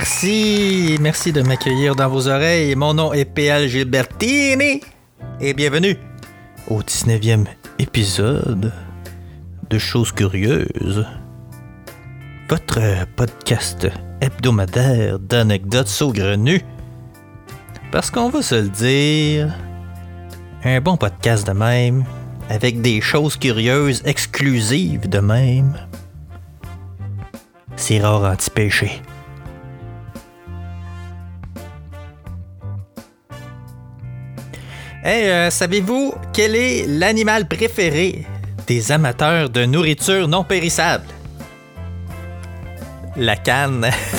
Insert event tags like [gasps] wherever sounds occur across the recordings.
Merci, merci, de m'accueillir dans vos oreilles. Mon nom est PL Gilbertini et bienvenue au 19e épisode de Choses Curieuses. Votre podcast hebdomadaire d'anecdotes saugrenues. Parce qu'on va se le dire, un bon podcast de même, avec des choses curieuses exclusives de même, c'est rare anti-péché. Hey, euh, savez-vous quel est l'animal préféré des amateurs de nourriture non périssable? La canne. [laughs]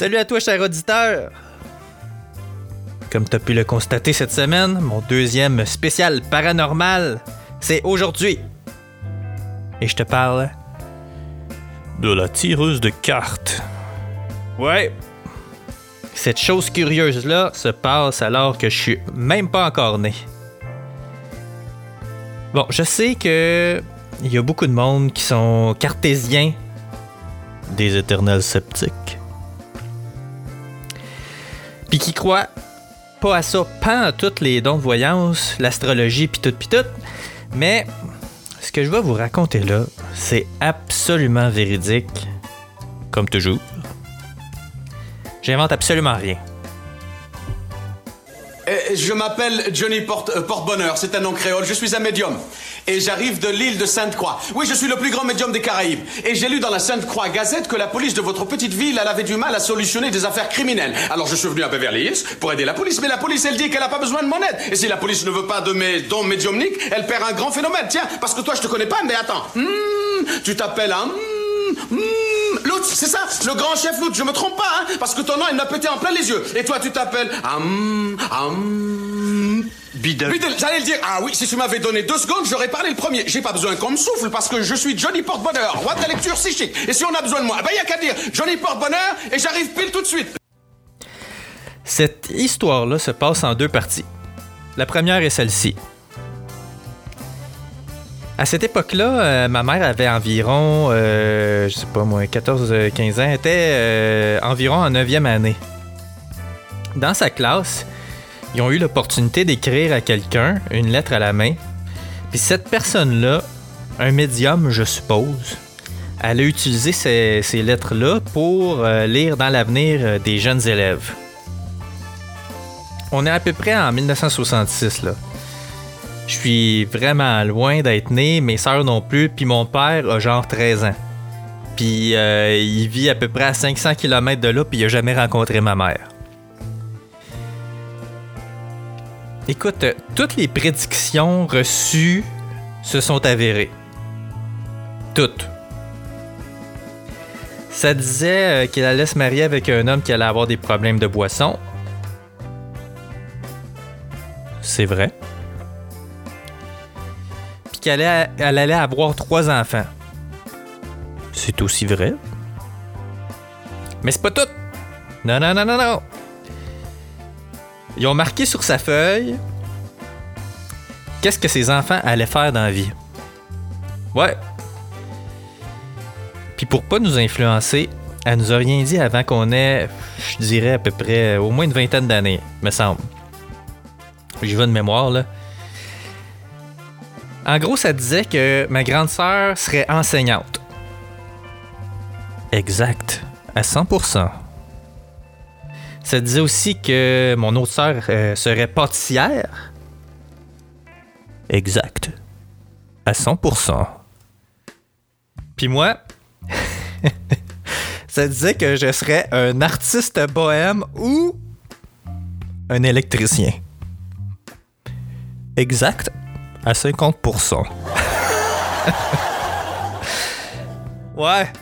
Salut à toi, cher auditeur! Comme tu as pu le constater cette semaine, mon deuxième spécial paranormal, c'est aujourd'hui. Et je te parle de la tireuse de cartes. Ouais. Cette chose curieuse-là se passe alors que je suis même pas encore né. Bon, je sais que il y a beaucoup de monde qui sont cartésiens, des éternels sceptiques puis qui croient pas à ça, pas à toutes les dons de voyance, l'astrologie, puis tout, puis tout. Mais ce que je vais vous raconter là, c'est absolument véridique, comme toujours. J'invente absolument rien. Eh, Je m'appelle Johnny Porte, euh, c'est un nom créole, je suis un médium. Et j'arrive de l'île de Sainte-Croix. Oui, je suis le plus grand médium des Caraïbes. Et j'ai lu dans la Sainte-Croix Gazette que la police de votre petite ville, avait du mal à solutionner des affaires criminelles. Alors je suis venu à Beverly Hills pour aider la police, mais la police, elle dit qu'elle n'a pas besoin de mon aide. Et si la police ne veut pas de mes dons médiumniques, elle perd un grand phénomène. Tiens, parce que toi, je te connais pas, mais attends. Hmm, tu t'appelles un... hmm, hmm, Lutz, c'est ça, le grand chef Lutz, je me trompe pas, hein, parce que ton nom, il m'a pété en plein les yeux. Et toi, tu t'appelles... Hum, hum, Bidel. Bidel, j'allais le dire. Ah oui, si tu m'avais donné deux secondes, j'aurais parlé le premier. J'ai pas besoin qu'on me souffle parce que je suis Johnny Porte-Bonheur, roi de la lecture chic. Et si on a besoin de moi, eh ben y a qu'à dire Johnny Porte-Bonheur et j'arrive pile tout de suite. Cette histoire-là se passe en deux parties. La première est celle-ci. À cette époque-là, euh, ma mère avait environ, euh, je sais pas moi, 14-15 ans, elle était euh, environ en 9e année. Dans sa classe, ils ont eu l'opportunité d'écrire à quelqu'un une lettre à la main. Puis cette personne-là, un médium, je suppose, elle a utilisé ces, ces lettres-là pour euh, lire dans l'avenir euh, des jeunes élèves. On est à peu près en 1966, là. Je suis vraiment loin d'être né, mes sœurs non plus, puis mon père a genre 13 ans. Puis euh, il vit à peu près à 500 km de là, puis il a jamais rencontré ma mère. Écoute, toutes les prédictions reçues se sont avérées. Toutes. Ça disait euh, qu'il allait se marier avec un homme qui allait avoir des problèmes de boisson. C'est vrai. Qu'elle allait, elle allait avoir trois enfants. C'est aussi vrai. Mais c'est pas tout. Non, non, non, non, non. Ils ont marqué sur sa feuille qu'est-ce que ses enfants allaient faire dans la vie. Ouais. Puis pour pas nous influencer, elle nous a rien dit avant qu'on ait, je dirais à peu près au moins une vingtaine d'années, me semble. J'y vais de mémoire là. En gros, ça disait que ma grande sœur serait enseignante. Exact, à 100%. Ça disait aussi que mon autre sœur euh, serait pâtissière. Exact. À 100%. Puis moi, [laughs] ça disait que je serais un artiste bohème ou un électricien. Exact. À 50%. [laughs] Ouais.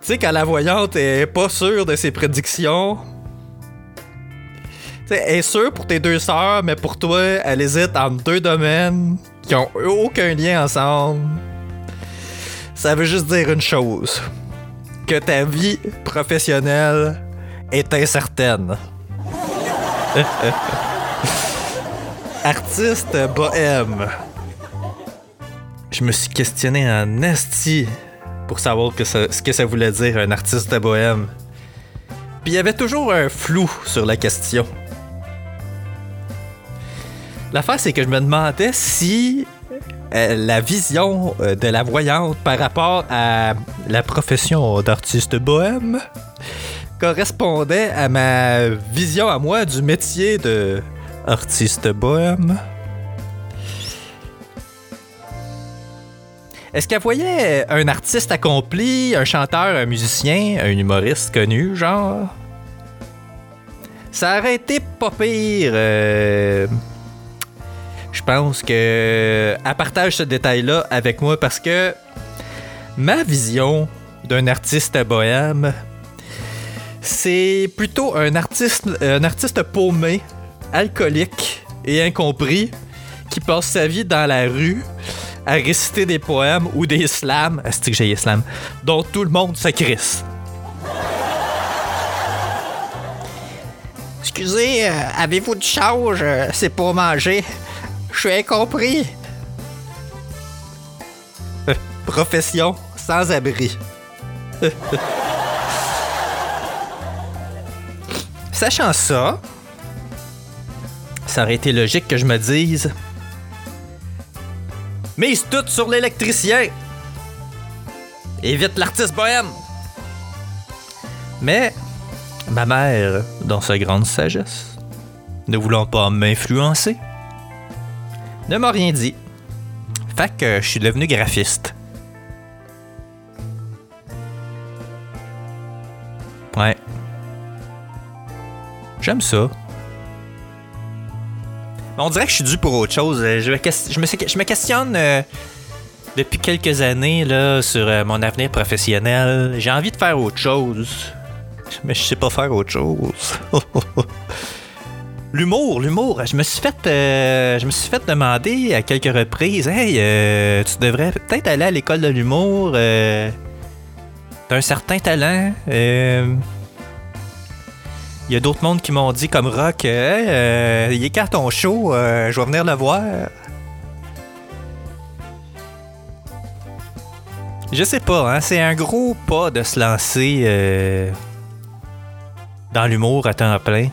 Tu sais, quand la voyante est pas sûre de ses prédictions. Tu sais, elle est sûre pour tes deux sœurs, mais pour toi, elle hésite entre deux domaines qui ont aucun lien ensemble. Ça veut juste dire une chose. Que ta vie professionnelle est incertaine. [laughs] Artiste bohème. Je me suis questionné en esti pour savoir ce que ça voulait dire un artiste bohème. Puis il y avait toujours un flou sur la question. L'affaire, c'est que je me demandais si euh, la vision euh, de la voyante par rapport à la profession d'artiste bohème correspondait à ma vision à moi du métier de artiste bohème. Est-ce qu'elle voyait un artiste accompli, un chanteur, un musicien, un humoriste connu, genre? Ça aurait été pas pire. euh, Je pense que elle partage ce détail-là avec moi parce que ma vision d'un artiste bohème, c'est plutôt un artiste, un artiste paumé, alcoolique et incompris qui passe sa vie dans la rue à réciter des poèmes ou des slams, est que j'ai slam, dont tout le monde se crisse. Excusez, euh, avez-vous du change? Euh, C'est pour manger. Je suis incompris. Euh, [laughs] Profession sans abri. Sachant ça, ça aurait été logique que je me dise Mise tout sur l'électricien Évite l'artiste bohème Mais ma mère, dans sa grande sagesse, ne voulant pas m'influencer, ne m'a rien dit. Fait que je suis devenu graphiste. Ouais. J'aime ça. On dirait que je suis dû pour autre chose. Euh, Je me, je me, je me questionne euh, depuis quelques années là, sur euh, mon avenir professionnel. J'ai envie de faire autre chose. Mais je sais pas faire autre chose. [laughs] l'humour, l'humour. Je me suis fait, je me suis fait demander à quelques reprises, hey, tu devrais peut-être aller à l'école de l'humour. T'as un certain talent. Euh, il y a d'autres mondes qui m'ont dit, comme Rock, euh, Hey, euh, il est quand ton show, Euh, je vais venir le voir. Je sais pas, hein, c'est un gros pas de se lancer euh, dans l'humour à temps plein.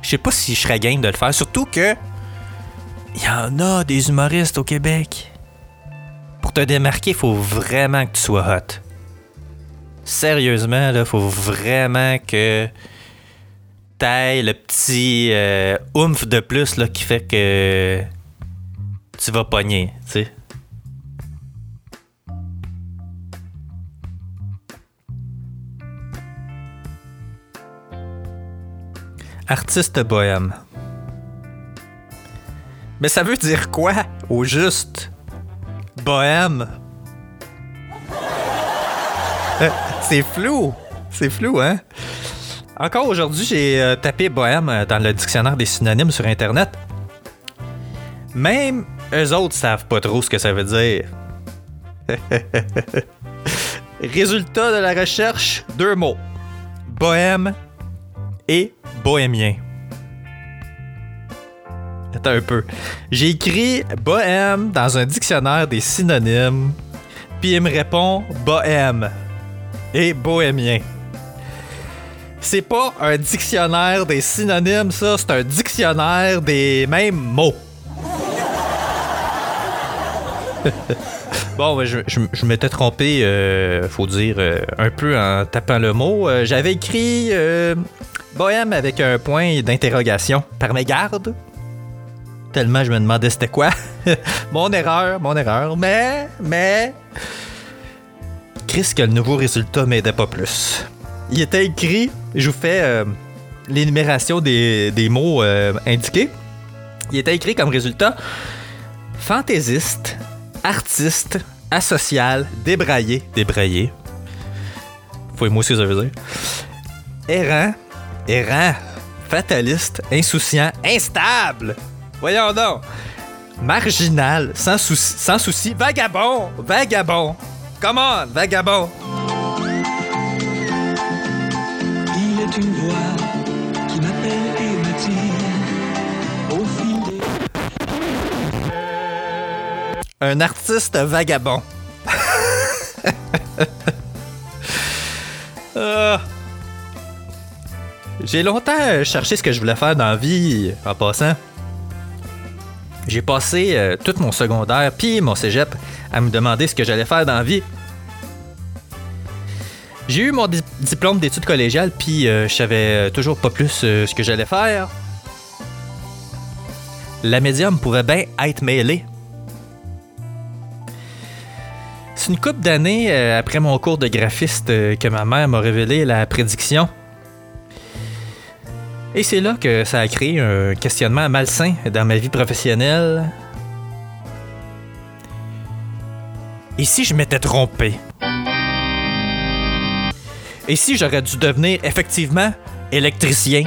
Je sais pas si je serais game de le faire, surtout que il y en a des humoristes au Québec. Pour te démarquer, il faut vraiment que tu sois hot. Sérieusement, là, faut vraiment que t'ailles le petit euh, oomph de plus là, qui fait que tu vas pogner, tu sais. Artiste bohème. Mais ça veut dire quoi au juste? Bohème? [laughs] C'est flou. C'est flou, hein? Encore aujourd'hui, j'ai euh, tapé bohème euh, dans le dictionnaire des synonymes sur Internet. Même eux autres savent pas trop ce que ça veut dire. [laughs] Résultat de la recherche, deux mots. Bohème et bohémien. Attends un peu. J'ai écrit bohème dans un dictionnaire des synonymes, puis il me répond bohème et bohémien. C'est pas un dictionnaire des synonymes, ça, c'est un dictionnaire des mêmes mots. [laughs] Bon, je, m'étais trompé, euh, faut dire, euh, un peu en tapant le mot. Euh, J'avais écrit bohème avec un point d'interrogation par mégarde. Tellement je me demandais c'était quoi. [laughs] mon erreur, mon erreur. Mais, mais. Chris, que le nouveau résultat m'aidait pas plus. Il était écrit, je vous fais euh, l'énumération des, des mots euh, indiqués. Il était écrit comme résultat fantaisiste, artiste, asocial, débraillé, débraillé. Faut moi ce que ça veut dire. Errant, errant, fataliste, insouciant, instable. Voyons donc. Marginal, sans souci, sans souci, vagabond, vagabond. Come on, vagabond. Il est une voix qui m'appelle et m'attire au fil des... Un artiste vagabond. [laughs] Ah. J'ai longtemps cherché ce que je voulais faire dans la vie en passant. J'ai passé euh, tout mon secondaire puis mon cégep à me demander ce que j'allais faire dans la vie. J'ai eu mon di- diplôme d'études collégiales puis euh, je savais toujours pas plus euh, ce que j'allais faire. La médium pouvait bien être mêlée. C'est une couple d'années euh, après mon cours de graphiste euh, que ma mère m'a révélé la prédiction. Et c'est là que ça a créé un questionnement malsain dans ma vie professionnelle. Et si je m'étais trompé? Et si j'aurais dû devenir effectivement électricien?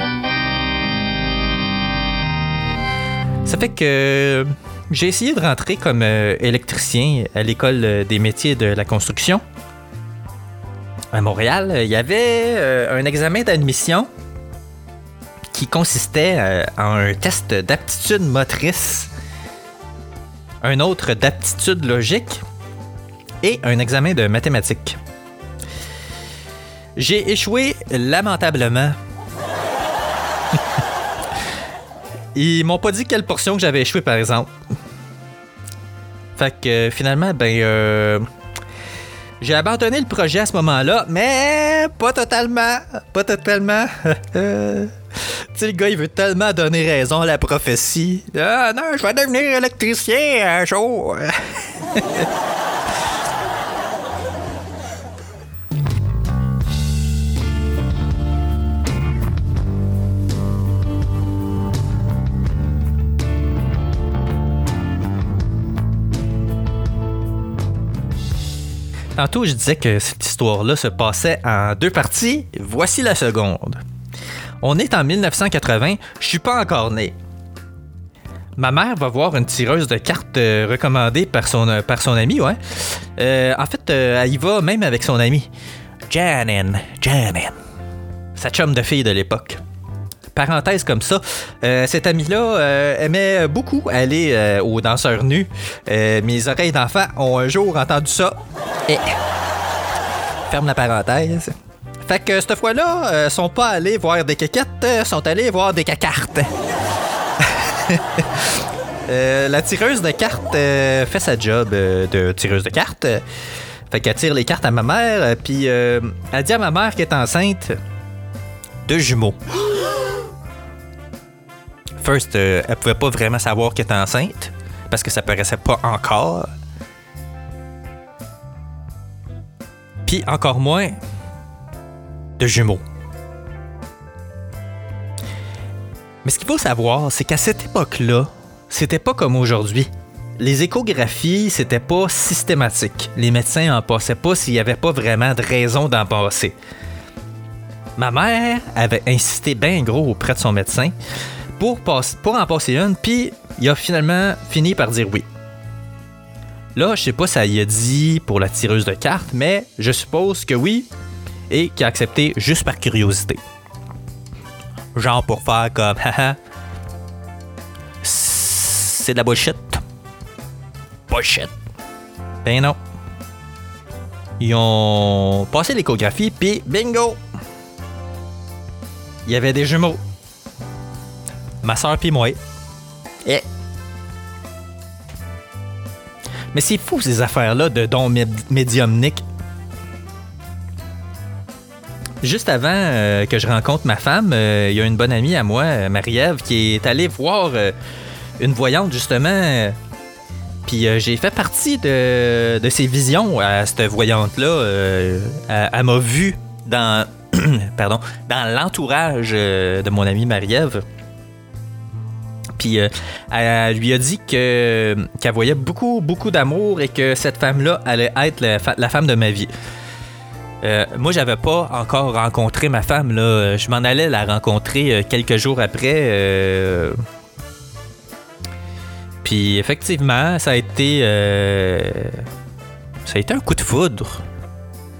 Ça fait que j'ai essayé de rentrer comme euh, électricien à l'école euh, des métiers de la construction. À Montréal, il y avait euh, un examen d'admission qui consistait euh, en un test d'aptitude motrice, un autre d'aptitude logique et un examen de mathématiques. J'ai échoué lamentablement. [laughs] Ils m'ont pas dit quelle portion que j'avais échoué, par exemple. Fait que finalement, ben, euh, j'ai abandonné le projet à ce moment-là, mais pas totalement. Pas totalement. [laughs] le gars, il veut tellement donner raison à la prophétie. Ah non, je vais devenir électricien un jour. [laughs] Tantôt, je disais que cette histoire-là se passait en deux parties. Voici la seconde. On est en 1980, je suis pas encore né. Ma mère va voir une tireuse de cartes euh, recommandée par son, euh, par son ami, ouais. Euh, en fait, elle y va même avec son ami. Janin, Janin. Sa chum de fille de l'époque. Parenthèse comme ça, cet ami-là aimait beaucoup aller aux danseurs nus. Mes oreilles d'enfant ont un jour entendu ça. Et... Ferme la parenthèse. Fait que cette fois-là, euh, sont pas allés voir des caquettes, euh, sont allés voir des cacartes. [laughs] Euh, la tireuse de cartes euh, fait sa job de tireuse de cartes. Fait qu'elle tire les cartes à ma mère, puis elle dit à ma mère qu'elle est enceinte de jumeaux. [gasps] First, elle pouvait pas vraiment savoir qu'elle était enceinte, parce que ça paraissait pas encore. Puis encore moins de jumeaux. Mais ce qu'il faut savoir, c'est qu'à cette époque-là, c'était pas comme aujourd'hui. Les échographies, c'était pas systématique. Les médecins en passaient pas s'il y avait pas vraiment de raison d'en passer. Ma mère avait insisté bien gros auprès de son médecin pour, passe- pour en passer une, puis il a finalement fini par dire oui. Là, je sais pas si ça y a dit pour la tireuse de cartes, mais je suppose que oui, et qu'il a accepté juste par curiosité. Genre pour faire comme, [laughs] haha, c'est de la bullshit. Bullshit. Ben non. Ils ont passé l'échographie, puis bingo! Il y avait des jumeaux. Ma soeur puis moi. Et... Mais c'est fou ces affaires-là de dons méd- médiumniques. Juste avant euh, que je rencontre ma femme, euh, il y a une bonne amie à moi, euh, Marie-Ève, qui est allée voir une voyante justement. Puis j'ai fait partie de, de ses visions à cette voyante-là. elle m'a vu [clears throat] dans, l'entourage de mon amie Marie-Ève. Puis elle lui a dit que qu'elle voyait beaucoup, beaucoup d'amour et que cette femme-là allait être la femme de ma vie. Euh, moi, j'avais pas encore rencontré ma femme. Là. Je m'en allais la rencontrer euh, quelques jours après. euh, Puis effectivement, ça a été. euh, Ça a été un coup de foudre.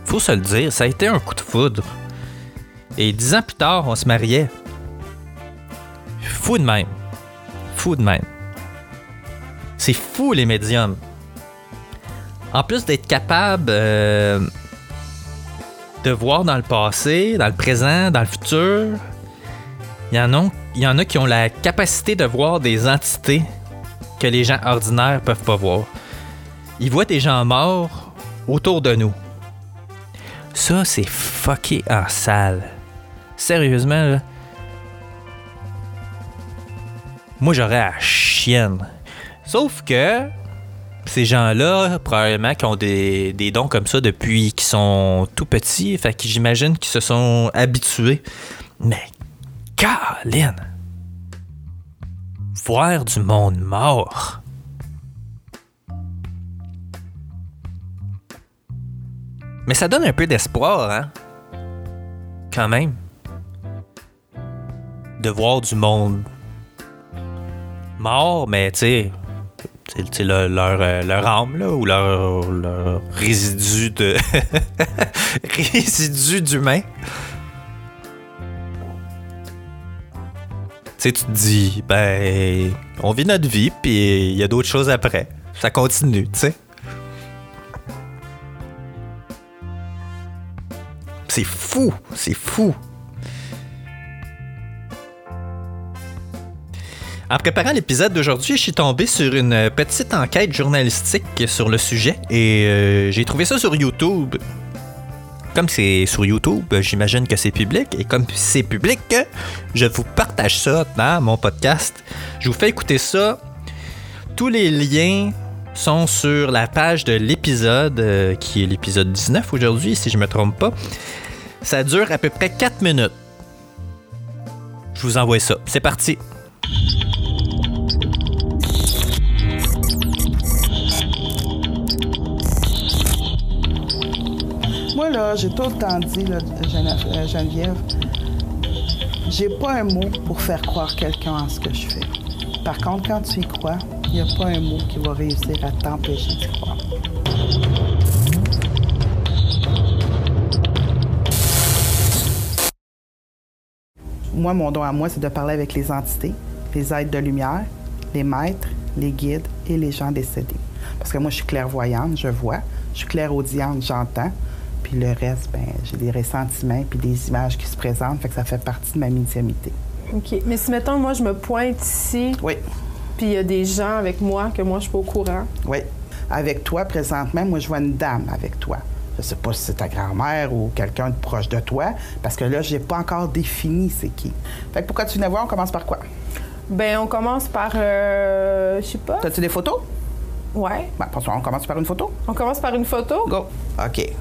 Faut se le dire, ça a été un coup de foudre. Et dix ans plus tard, on se mariait. Fou de même. Fou de même. C'est fou les médiums. En plus d'être capable de voir dans le passé, dans le présent, dans le futur, il y, en a, qui ont la capacité de voir des entités que les gens ordinaires peuvent pas voir. Ils voient des gens morts autour de nous. Ça, c'est fucké en salle. Sérieusement, là. Moi, j'aurais la chienne. Sauf que ces gens-là, probablement, qui ont des, des dons comme ça depuis qu'ils sont tout petits, fait que j'imagine qu'ils se sont habitués. Mais, Caroline! Voir du monde mort. Mais ça donne un peu d'espoir, hein? Quand même. De voir du monde mort, mais tu sais, sais, leur, leur, leur âme, là, ou leur, leur résidu de. [laughs] résidu d'humain. Tu sais, tu te dis, ben, on vit notre vie, puis il y a d'autres choses après. Ça continue, tu sais. C'est fou, c'est fou. En préparant l'épisode d'aujourd'hui, je suis tombé sur une petite enquête journalistique sur le sujet et euh, j'ai trouvé ça sur YouTube. Comme c'est sur YouTube, j'imagine que c'est public et comme c'est public, je vous partage ça dans mon podcast. Je vous fais écouter ça. Tous les liens sont sur la page de l'épisode, euh, qui est l'épisode 19 aujourd'hui, si je me trompe pas. Ça dure à peu près 4 minutes. Je vous envoie ça. C'est parti. Là, j'ai tout le temps dit, euh, Geneviève, j'ai pas un mot pour faire croire quelqu'un en ce que je fais. Par contre, quand tu y crois, il n'y a pas un mot qui va réussir à t'empêcher d'y croire. Moi, mon don à moi, c'est de parler avec les entités, les êtres de lumière, les maîtres, les guides et les gens décédés. Parce que moi, je suis clairvoyante, je vois. Je suis clairaudiente, j'entends. Puis le reste, ben, j'ai des ressentiments puis des images qui se présentent. Fait que ça fait partie de ma médiumnité. OK. Mais si, mettons, moi, je me pointe ici, Oui, puis il y a des gens avec moi que moi, je suis pas au courant. oui. Avec toi, présentement, moi, je vois une dame avec toi. Je sais pas si c'est ta grand-mère ou quelqu'un de proche de toi, parce que là, j'ai pas encore défini c'est qui. Fait que pourquoi tu venais voir, on commence par quoi? Ben, on commence par. euh, je sais pas. T'as-tu des photos? Ouais. Ben, on commence par une photo. On commence par une photo. Go. OK.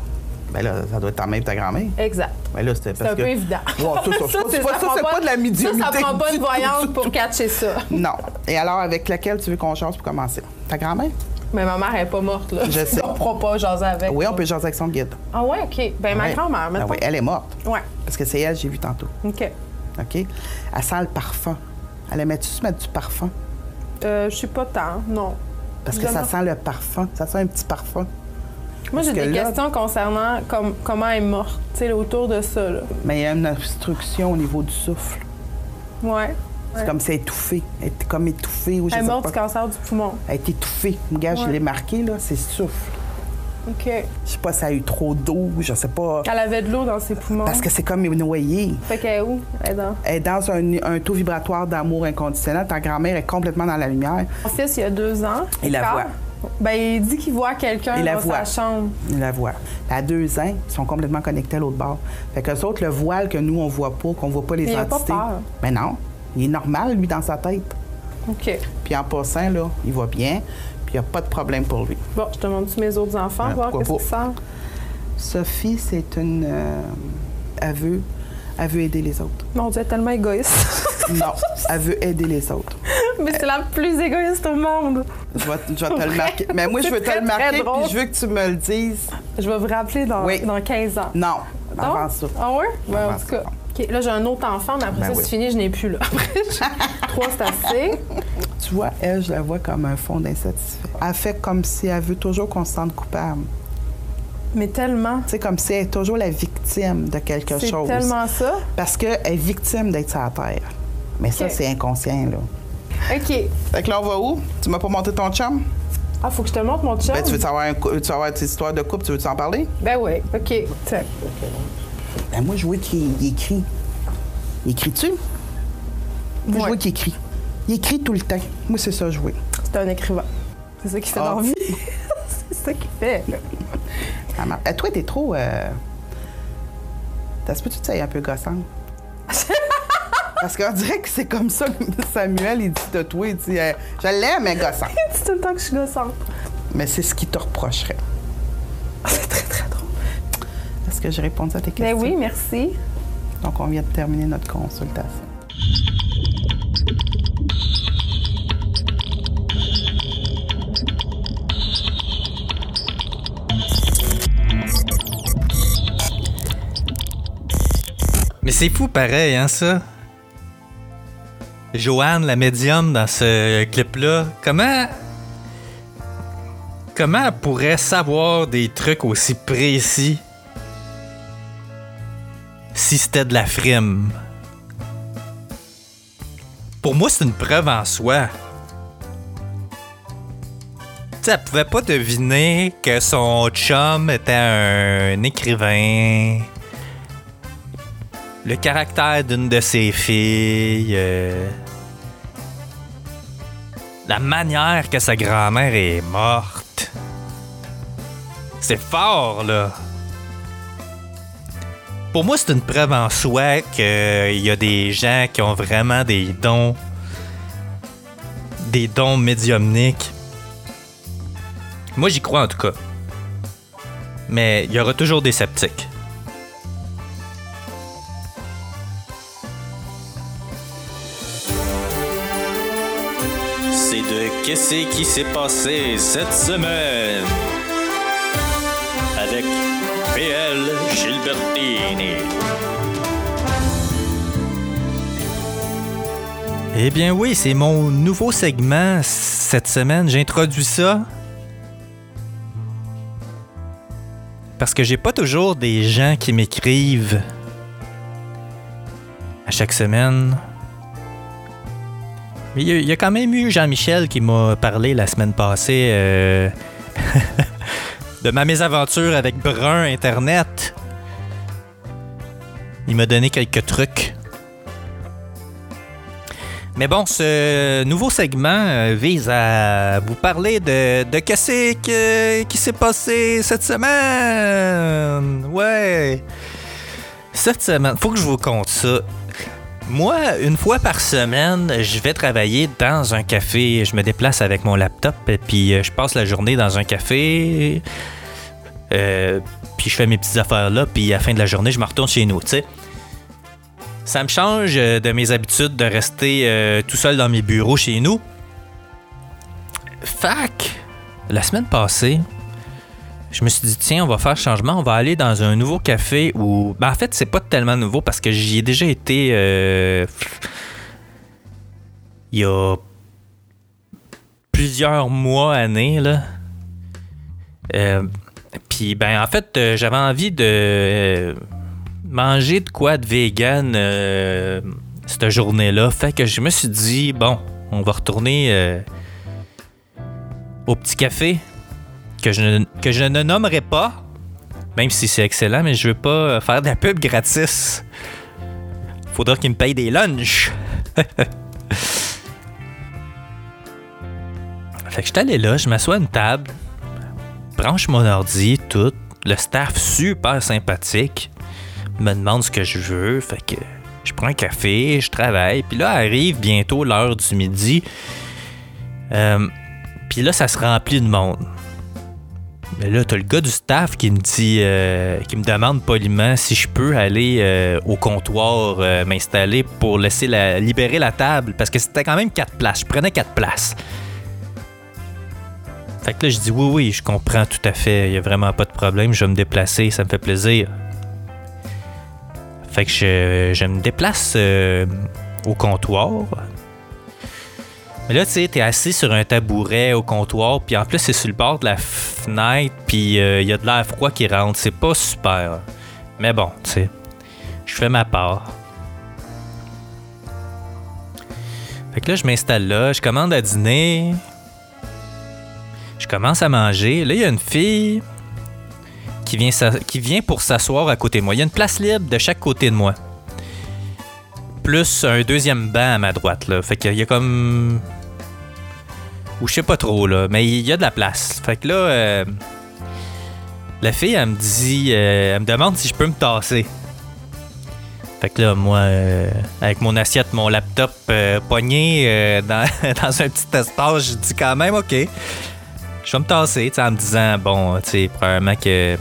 Ben là, ça doit être ta mère ta grand-mère. Exact. Ben là, c'était C'est parce un que... peu évident. [laughs] Wow, ça, ça, c'est pas- c'est pas- ça ça, prend c'est pas de la médiumnité Ça, ça prend pas de voyance pour catcher ça. [laughs] Non. Et alors, avec laquelle tu veux qu'on change pour commencer? Ta grand-mère? Mais ma mère, elle est pas morte, là. Je [laughs] sais. On pourra pas jaser avec. Oui, on peut jaser avec son guide. Ah ouais, OK. Ben, ma Ouais. grand-mère, Ah maintenant. oui, elle est morte. Ouais. Parce que c'est elle, j'ai vu tantôt. OK. OK? Elle sent le parfum. Elle aimait-tu se mettre du parfum? Euh, je suis pas tant, non. Parce que ça sent le parfum. Ça sent un petit parfum. Moi, j'ai des là- questions concernant comme, comment elle est morte, tu sais, autour de ça, là. Mais il y a une obstruction au niveau du souffle. Ouais. C'est comme si elle est étouffée. Elle est comme étouffée ou je Elle est morte du cancer du poumon. Elle est étouffée. Regarde, je Ouais. l'ai marqué, là. C'est souffle. OK. Je sais pas si elle a eu trop d'eau, je sais pas. Elle avait de l'eau dans ses poumons. Parce que c'est comme noyé. Fait qu'elle est où? Elle est dans... Elle est dans un, un taux vibratoire d'amour inconditionnel. Ta grand-mère est complètement dans la lumière. Mon fils, il y a deux ans. Il la voit. Ben, il dit qu'il voit quelqu'un dans voit. sa chambre. Il la voit. À deux ans, ils sont complètement connectés à l'autre bord. Fait que autres, le voile que nous, on voit pas, qu'on voit pas les Mais il a pas entités. peur. Mais non. Il est normal, lui, dans sa tête. OK. Puis en passant, là, il va bien. Puis il n'y a pas de problème pour lui. Bon, je te montre mes autres enfants, Ah, voir qu'est-ce qu'ils sentent. Sophie, c'est une. euh, elle, veut, elle veut aider les autres. Mon Dieu, elle est tellement égoïste. Non, elle veut aider les autres. [laughs] Mais c'est la plus égoïste au monde. Je vais, je vais te le marquer. Mais moi, je veux te C'est le marquer, puis je veux que tu me le dises. Je vais vous rappeler dans, Oui. dans 15 ans. Non, avant ça. Ah ouais? Ben, en tout cas. Là, j'ai un autre enfant, mais après Ben ça, oui. c'est fini, je n'ai plus, là. [laughs] Après, j'ai- trois, c'est assez. Tu vois, elle, je la vois comme un fond d'insatisfait. Elle fait comme si elle veut toujours qu'on se sente coupable. Mais tellement. Tu sais, comme si elle est toujours la victime de quelque C'est chose. tellement ça. Parce qu'elle est victime d'être sur la terre. Mais ça, c'est inconscient, là. OK. Fait que là, on va où? Tu m'as pas monté ton chum? Ah, faut que je te montre mon chum? Ben, tu veux savoir, un tu veux savoir tes histoires de couple? Tu veux t'en parler? Ben oui. OK. Tiens. Ben, moi, je vois qu'il il écrit. Il écrit-tu? Moi, je vois qu'il écrit. Il écrit tout le temps. Moi, c'est ça, je vois. C'est un écrivain. C'est ça qu'il fait Ah. [laughs] c'est ça qu'il fait. Ah, Eh, toi, t'es trop. Euh... T'as ce peut-tu être un peu gossante? Parce qu'on dirait que c'est comme ça que Samuel, il dit toi. Il dit euh, Je l'aime, mais gossante. C'est tout le temps que je suis gossante. Mais c'est ce qui te reprocherait. C'est très, très drôle. Est-ce que j'ai répondu à tes Ben questions? oui, merci. Donc, on vient de terminer notre consultation. Mais c'est fou pareil, hein, ça? Joanne, la médium, dans ce clip-là, comment. Comment elle pourrait savoir des trucs aussi précis si c'était de la frime? Pour moi, c'est une preuve en soi. Tu sais, elle pouvait pas deviner que son chum était un écrivain le caractère d'une de ses filles, euh, la manière que sa grand-mère est morte. C'est fort, là. Pour moi, c'est une preuve en soi qu'il y a des gens qui ont vraiment des dons, des dons médiumniques. Moi, j'y crois en tout cas. Mais il y aura toujours des sceptiques. Qu'est-ce qui s'est passé cette semaine? Avec PL Gilbertini. Eh bien oui, c'est mon nouveau segment cette semaine. J'introduis ça parce que j'ai pas toujours des gens qui m'écrivent à chaque semaine. Il y, a- quand même eu Jean-Michel qui m'a parlé la semaine passée euh, [laughs] de ma mésaventure avec Brun Internet. Il m'a donné quelques trucs. Mais bon, ce nouveau segment euh, vise à vous parler de, de qu'est-ce que- qui s'est passé cette semaine. Ouais. Cette semaine, faut que je vous conte ça. Moi, une fois par semaine, je vais travailler dans un café. Je me déplace avec mon laptop et puis euh, je passe la journée dans un café. Euh, puis je fais mes petites affaires là. Puis à la fin de la journée, je me retourne chez nous, tu sais. Ça me change euh, de mes habitudes de rester tout seul dans mes bureaux chez nous. Fac, la semaine passée, je me suis dit, tiens, on va faire changement, on va aller dans un nouveau café où. Ben, en fait, c'est pas tellement nouveau parce que j'y ai déjà été. euh, Il y a plusieurs mois, années, là. Euh, Puis, ben, en fait, euh, j'avais envie de manger de quoi de vegan cette journée-là. Fait que je me suis dit, bon, on va retourner au petit café que je, ne- que je ne nommerai pas, même si c'est excellent, mais je veux pas euh, faire de la pub gratis. Faudra qu'ils me payent des lunchs. [laughs] fait que je suis allé là, je m'assois à une table, branche mon ordi, tout. Le staff super sympathique me demande ce que je veux. Fait que je prends un café, je travaille. Puis là arrive bientôt l'heure du midi. Euh, puis là, ça se remplit de monde. Mais là, t'as le gars du staff qui me dit, euh, qui me demande poliment si je peux aller euh, au comptoir euh, m'installer pour laisser la, libérer la table parce que c'était quand même quatre places. Je prenais quatre places. Fait que là, je dis oui, oui, je comprends tout à fait. Il y a vraiment pas de problème. Je vais me déplacer, ça me fait plaisir. Fait que je, je me déplace euh, au comptoir. Mais là, tu sais, t'es assis sur un tabouret au comptoir, puis en plus, c'est sur le bord de la fenêtre, puis euh, il y a de l'air froid qui rentre. C'est pas super. Mais bon, tu sais, je fais ma part. Fait que là, je m'installe là, je commande à dîner. Je commence à manger. Là, il y a une fille qui vient, qui vient pour s'asseoir à côté de moi. Il y a une place libre de chaque côté de moi. Plus un deuxième banc à ma droite. Là. Fait qu'il y a comme. Ou je sais pas trop, là. Mais il y a de la place. Fait que là. euh, La fille, elle me dit. euh, elle me demande si je peux me tasser. Fait que là, moi, euh, avec mon assiette, mon laptop pogné [laughs] dans, un petit espace, je dis quand même, OK. Je vais me tasser, en me disant, bon, tu sais, probablement que.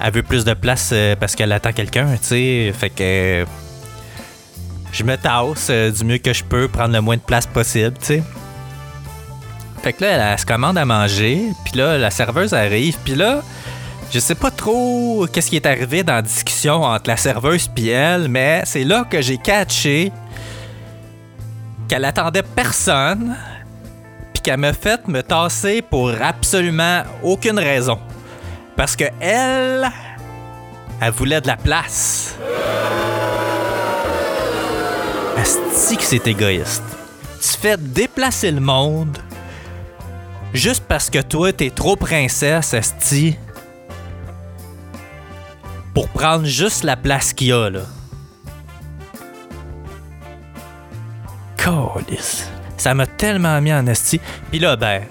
Elle veut plus de place parce qu'elle attend quelqu'un, tu sais. Fait que. je me tasse du mieux que je peux, prendre le moins de place possible, tu sais. Fait que là, elle, se commande à manger, puis là, la serveuse arrive, puis là, je sais pas trop qu'est-ce qui est arrivé dans la discussion entre la serveuse puis elle, mais c'est là que j'ai catché qu'elle attendait personne, puis qu'elle m'a fait me tasser pour absolument aucune raison. Parce que elle, elle voulait de la place. Asti que c'est égoïste. Tu fais déplacer le monde juste parce que toi, t'es trop princesse, Asti, pour prendre juste la place qu'il y a, là. Calice. Ça m'a tellement mis en esti. Puis là, ben...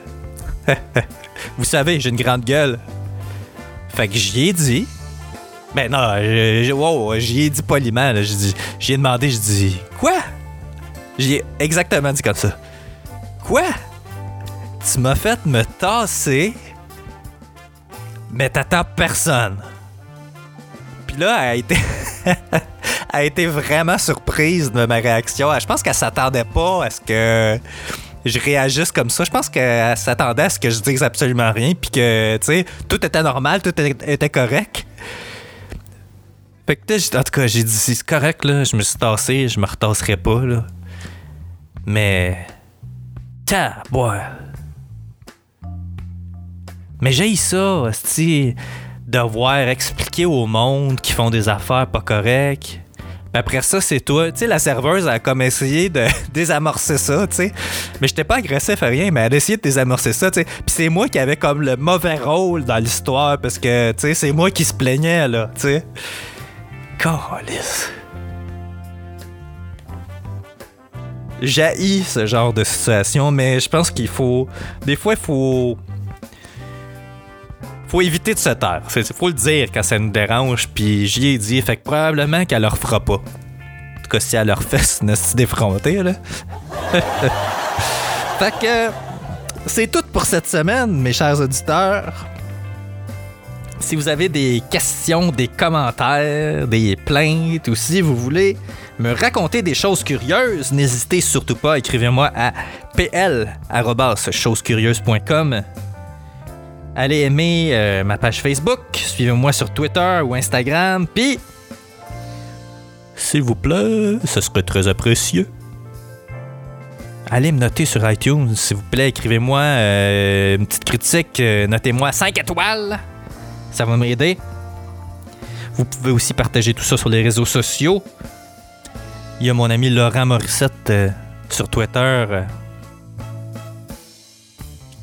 [laughs] vous savez, j'ai une grande gueule. Fait que j'y ai dit. Ben non, je- wow, j'y ai dit poliment. J'ai dit- J'y ai demandé, je dis Quoi? J'y ai exactement dit comme ça. Quoi? Tu m'as fait me tasser, mais t'attends personne. Puis là, elle a été. [laughs] elle a été vraiment surprise de ma réaction. Je pense qu'elle s'attendait pas à ce que je réagisse comme ça. Je pense qu'elle s'attendait à ce que je dise absolument rien, puis que, tu sais, tout était normal, tout était correct. Fait que, en tout cas, j'ai dit, c'est correct, là, je me suis tassé, je me retasserai pas, là. Mais. Ta, boy. Mais j'ai ça, hostie, devoir expliquer au monde qui font des affaires pas correctes. Puis après ça, c'est toi. Tu sais, la serveuse a comme essayé de [laughs] désamorcer ça, tu sais. Mais j'étais pas agressif à rien, mais elle a essayé de désamorcer ça, tu sais. Puis c'est moi qui avais comme le mauvais rôle dans l'histoire parce que, tu sais, c'est moi qui se plaignais, là, tu sais. Calice. J'haïs ce genre de situation, mais je pense qu'il faut. Des fois, il faut. Faut éviter de se taire. Faut le dire quand ça nous dérange, puis j'y ai dit, fait que probablement qu'elle leur fera pas. En tout cas, si elle leur fait, [laughs] c'est une défrontée, là. [laughs] fait que. C'est tout pour cette semaine, mes chers auditeurs. Si vous avez des questions, des commentaires, des plaintes ou si vous voulez me raconter des choses curieuses, n'hésitez surtout pas, écrivez-moi à pl@chosescurieuses.com. Allez aimer euh, ma page Facebook, suivez-moi sur Twitter ou Instagram, puis s'il vous plaît, ce serait très apprécié. Allez me noter sur iTunes, s'il vous plaît, écrivez-moi euh, une petite critique, euh, notez-moi 5 étoiles. Ça va m'aider. Vous pouvez aussi partager tout ça sur les réseaux sociaux. Il y a mon ami Laurent Morissette sur Twitter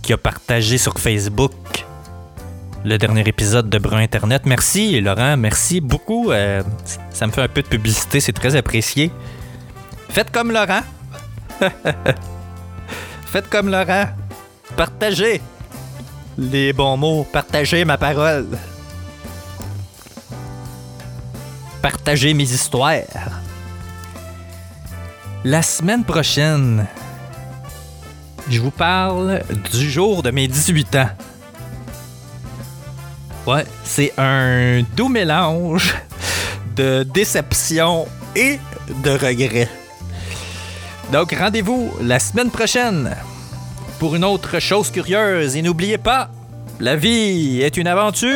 qui a partagé sur Facebook le dernier épisode de Brun Internet. Merci Laurent, merci beaucoup. euh, ça me fait un peu de publicité, c'est très apprécié. Faites comme Laurent. [laughs] Faites comme Laurent. Partagez les bons mots, partagez ma parole. Partagez mes histoires. La semaine prochaine, je vous parle du jour de mes 18 ans. Ouais, c'est un doux mélange de déception et de regret. Donc, rendez-vous la semaine prochaine pour une autre chose curieuse. Et n'oubliez pas, la vie est une aventure.